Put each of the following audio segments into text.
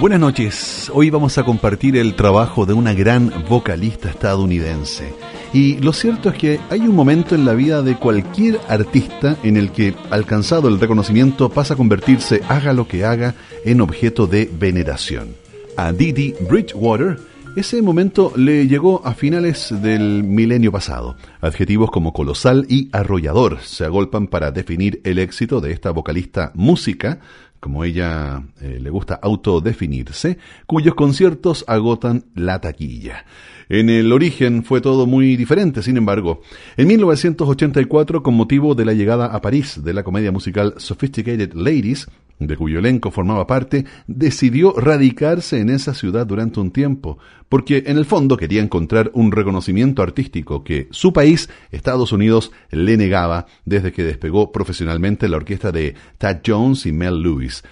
Buenas noches, hoy vamos a compartir el trabajo de una gran vocalista estadounidense. Y lo cierto es que hay un momento en la vida de cualquier artista en el que, alcanzado el reconocimiento, pasa a convertirse, haga lo que haga, en objeto de veneración. A Didi Bridgewater, ese momento le llegó a finales del milenio pasado. Adjetivos como colosal y arrollador se agolpan para definir el éxito de esta vocalista música como ella eh, le gusta autodefinirse, cuyos conciertos agotan la taquilla. En el origen fue todo muy diferente, sin embargo. En 1984, con motivo de la llegada a París de la comedia musical Sophisticated Ladies, de cuyo elenco formaba parte, decidió radicarse en esa ciudad durante un tiempo, porque en el fondo quería encontrar un reconocimiento artístico que su país, Estados Unidos, le negaba desde que despegó profesionalmente la orquesta de Tad Jones y Mel Lewis.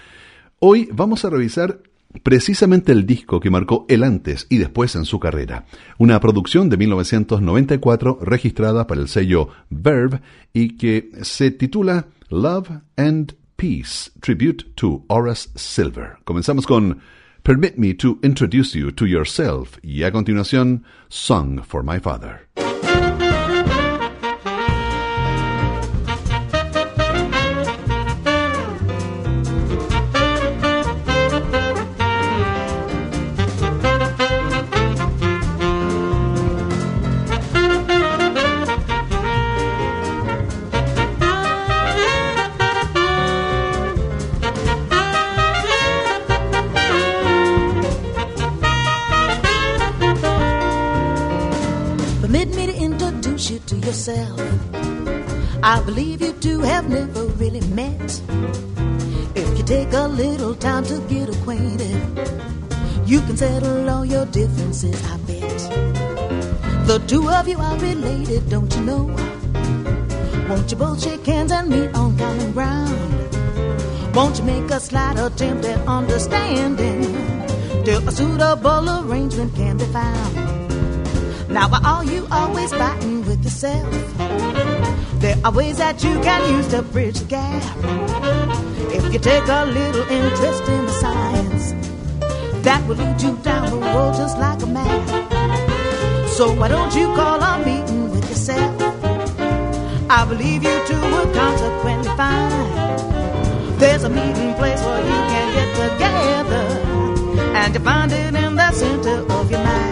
Hoy vamos a revisar precisamente el disco que marcó el antes y después en su carrera, una producción de 1994 registrada para el sello Verve y que se titula Love and Peace, Tribute to Horace Silver. Comenzamos con Permit Me to Introduce You to Yourself y a continuación Song for My Father. Believe you two have never really met. If you take a little time to get acquainted, you can settle all your differences, I bet. The two of you are related, don't you know? Won't you both shake hands and meet on common ground? Won't you make a slight attempt at understanding till a suitable arrangement can be found? Now, why are you always fighting with yourself? There are ways that you can use to bridge the gap. If you take a little interest in the science, that will lead you down the road just like a map. So why don't you call a meeting with yourself? I believe you two would consequently find there's a meeting place where you can get together and you find it in the center of your mind.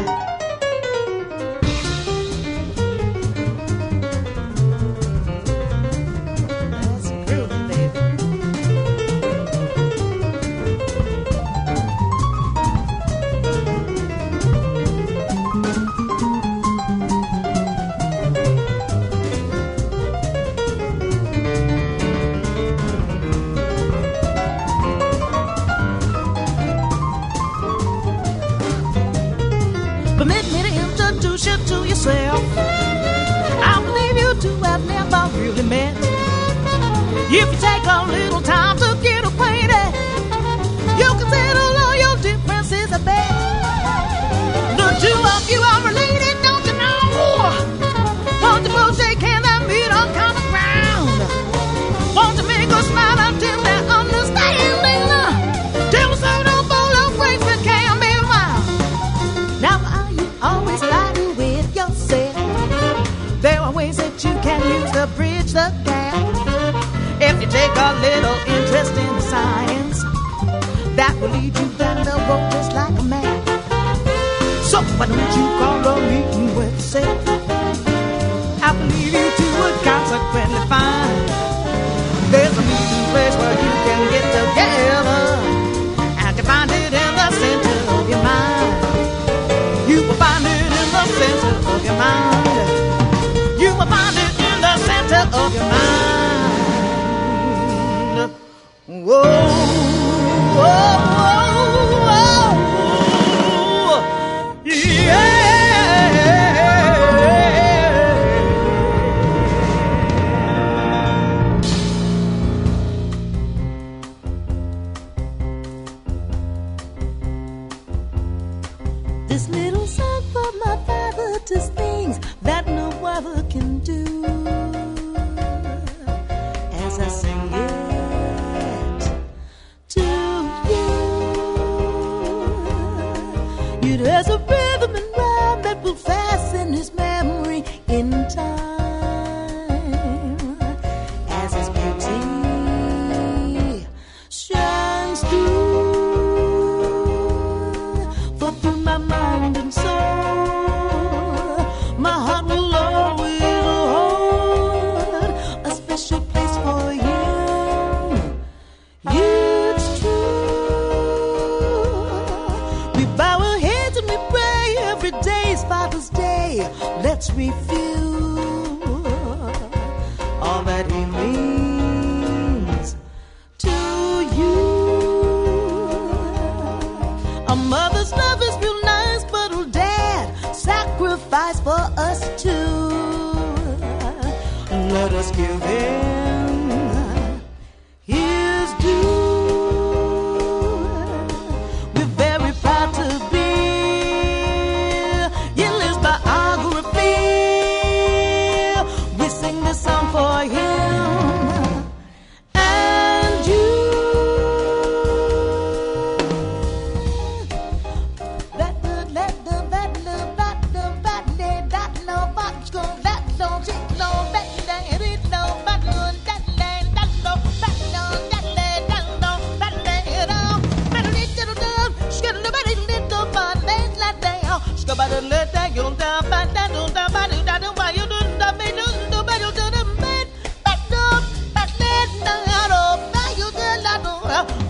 lead you down the road just like a man. So why don't you call a meeting with Satan? I believe you two would consequently find there's a meeting place where you can get together. I can find it in the center of your mind. You will find it in the center of your mind. You will find it in the center of your mind. Whoa.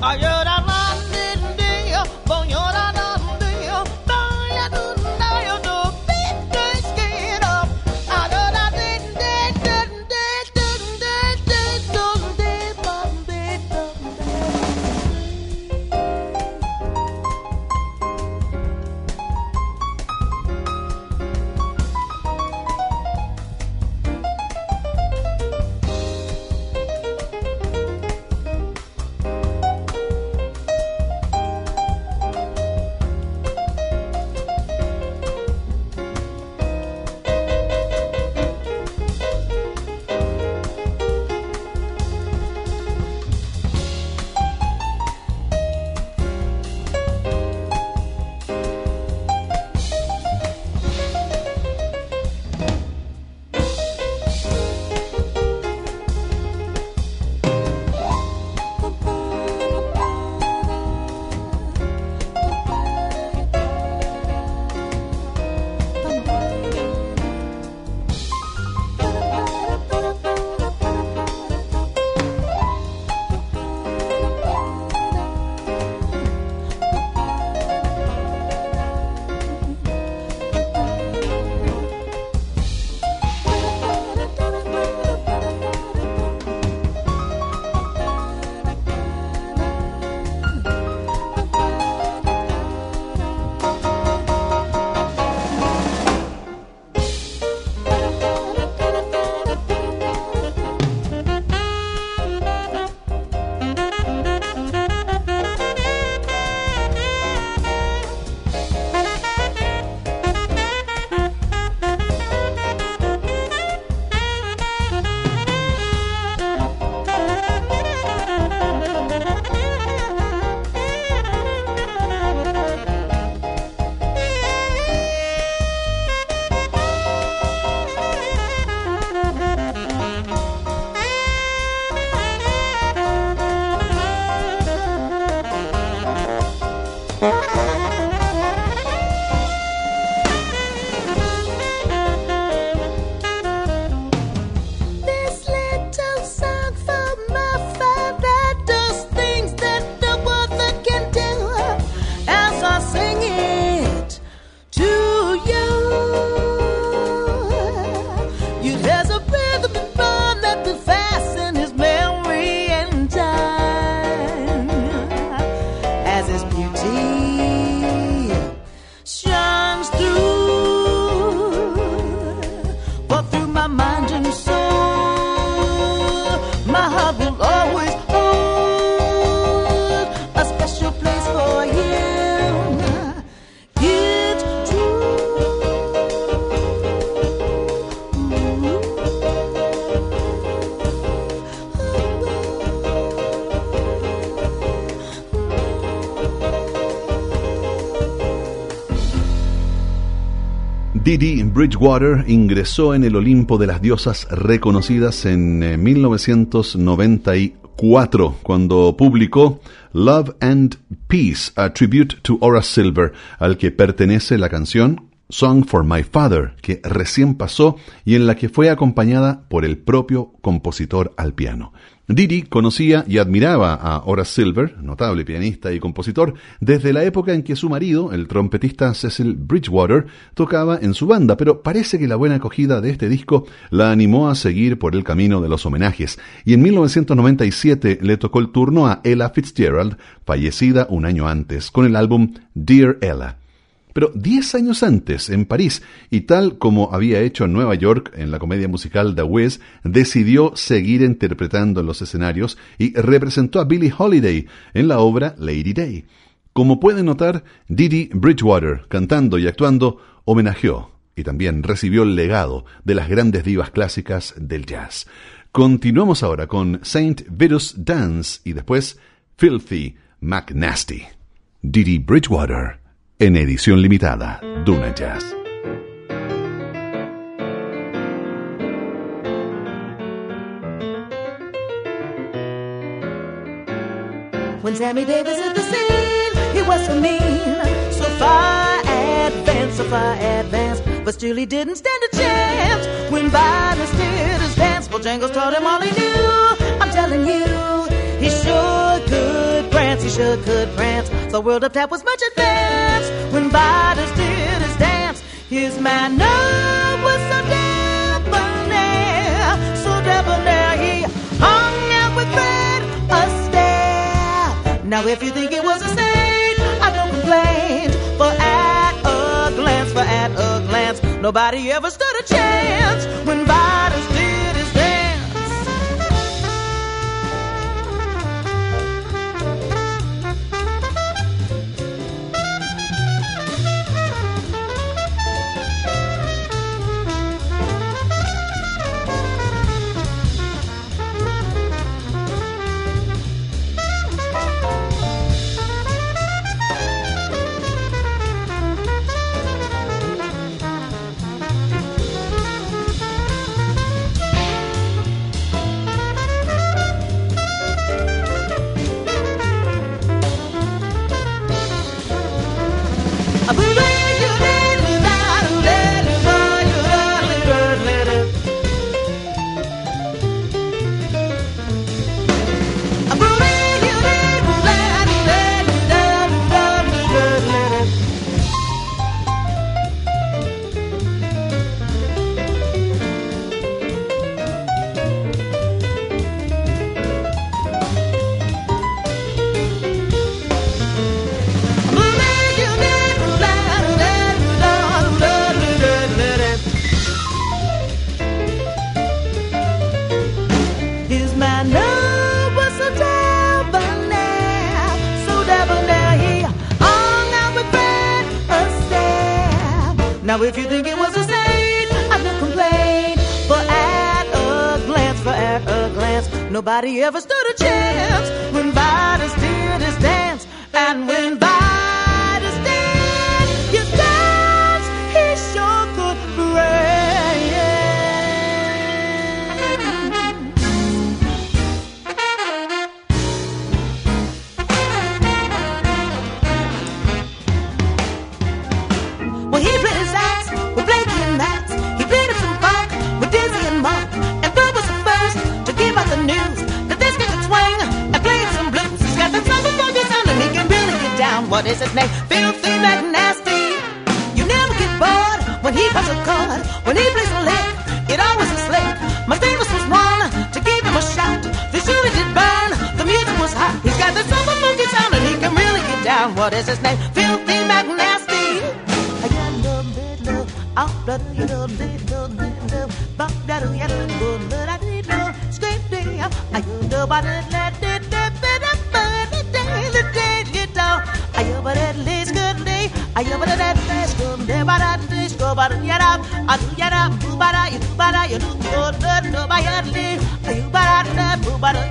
higher Lady Bridgewater ingresó en el Olimpo de las diosas reconocidas en eh, 1994 cuando publicó Love and Peace, a tribute to Ora Silver, al que pertenece la canción Song for My Father, que recién pasó y en la que fue acompañada por el propio compositor al piano. Didi conocía y admiraba a Horace Silver, notable pianista y compositor, desde la época en que su marido, el trompetista Cecil Bridgewater, tocaba en su banda, pero parece que la buena acogida de este disco la animó a seguir por el camino de los homenajes, y en 1997 le tocó el turno a Ella Fitzgerald, fallecida un año antes, con el álbum Dear Ella. Pero diez años antes, en París, y tal como había hecho en Nueva York en la comedia musical The Wiz, decidió seguir interpretando en los escenarios y representó a Billie Holiday en la obra Lady Day. Como pueden notar, Didi Bridgewater, cantando y actuando, homenajeó y también recibió el legado de las grandes divas clásicas del jazz. Continuamos ahora con Saint Vitus Dance y después Filthy McNasty. Didi Bridgewater en edición limitada, Duna Jazz. When Sammy Davis hit the scene, he was so mean, so far advanced, so far advanced, but still he didn't stand a chance. When Violence did his dance, Bojangles taught him all he knew. I'm telling you, he sure could prance, he sure could prance. The world of tap was much advanced when Vidas did his dance. His manner was so debonair, so debonair. He hung out with Fred Astaire. Now if you think it was a saint, I don't complain. For at a glance, for at a glance, nobody ever stood a chance when Vidas Now if you think it was a saint, I don't complain. But at a glance, for at a glance, nobody ever stood a chance when Vidas did his dance, and when Vidas did his dance, he sure could rain. what is his name? Filthy McNasty. You never get bored when he plays a chord, when he plays a lick, it always is slick. My famous was one to give him a shot. The shooting did burn, the music was hot. He's got the super funky sound and he can really get down. What is his name? Filthy McNasty. I got I'll I yo do not know do ba I li, ayu bara na bu bara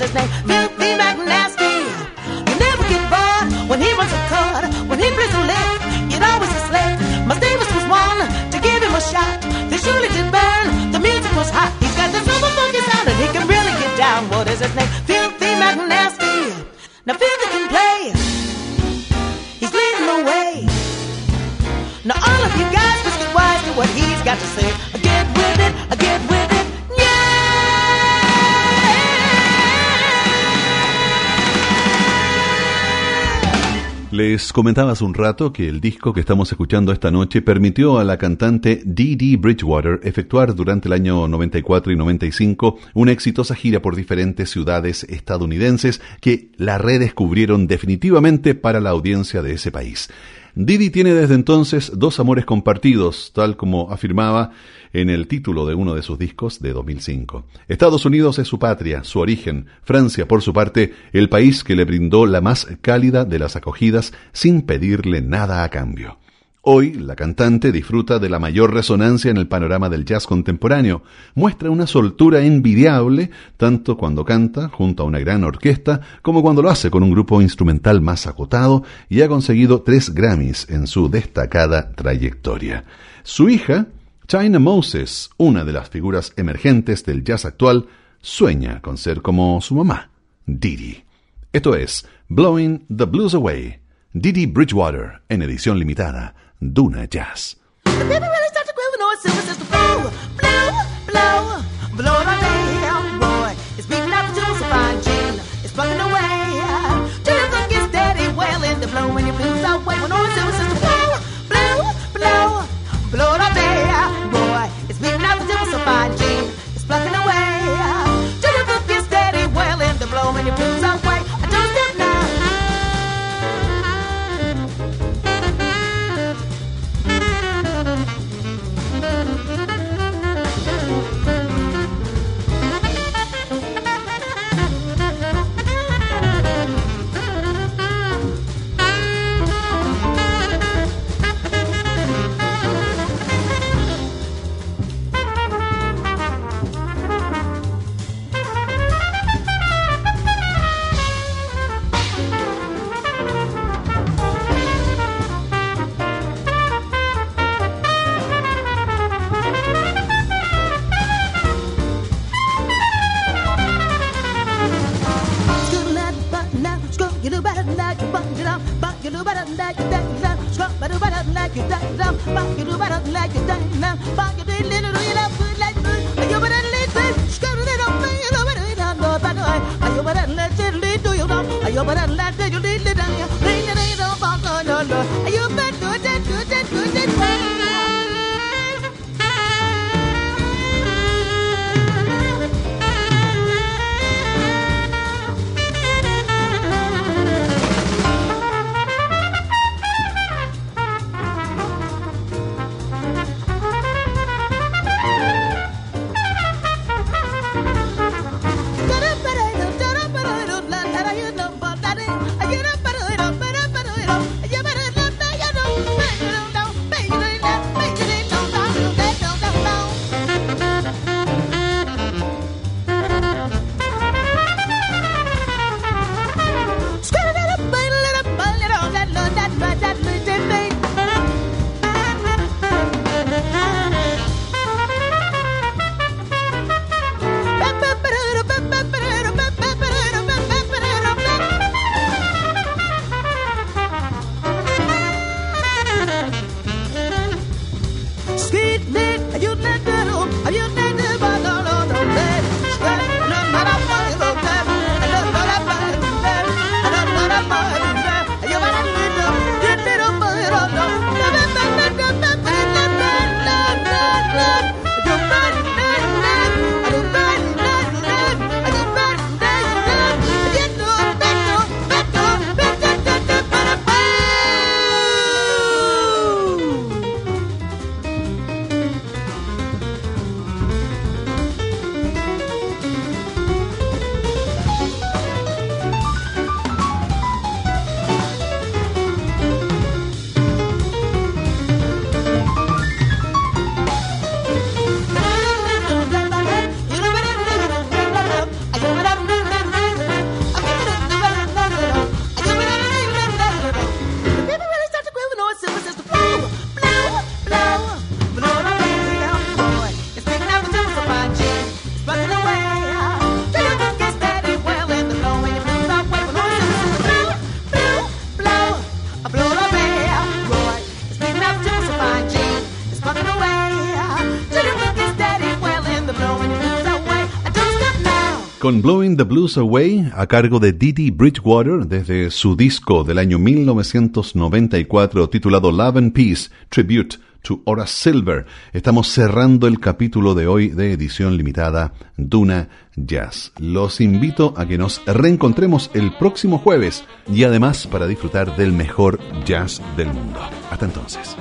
his name? Les comentaba hace un rato que el disco que estamos escuchando esta noche permitió a la cantante Dee Dee Bridgewater efectuar durante el año 94 y 95 una exitosa gira por diferentes ciudades estadounidenses que la redescubrieron definitivamente para la audiencia de ese país. Didi tiene desde entonces dos amores compartidos, tal como afirmaba en el título de uno de sus discos de 2005. Estados Unidos es su patria, su origen. Francia, por su parte, el país que le brindó la más cálida de las acogidas sin pedirle nada a cambio. Hoy, la cantante disfruta de la mayor resonancia en el panorama del jazz contemporáneo. Muestra una soltura envidiable, tanto cuando canta junto a una gran orquesta, como cuando lo hace con un grupo instrumental más acotado, y ha conseguido tres Grammys en su destacada trayectoria. Su hija, China Moses, una de las figuras emergentes del jazz actual, sueña con ser como su mamá, Didi. Esto es Blowing the Blues Away, Didi Bridgewater, en edición limitada. Duna Jazz. Con Blowing the Blues Away a cargo de Didi Bridgewater desde su disco del año 1994 titulado Love and Peace Tribute to Horace Silver. Estamos cerrando el capítulo de hoy de edición limitada Duna Jazz. Los invito a que nos reencontremos el próximo jueves y además para disfrutar del mejor jazz del mundo. Hasta entonces.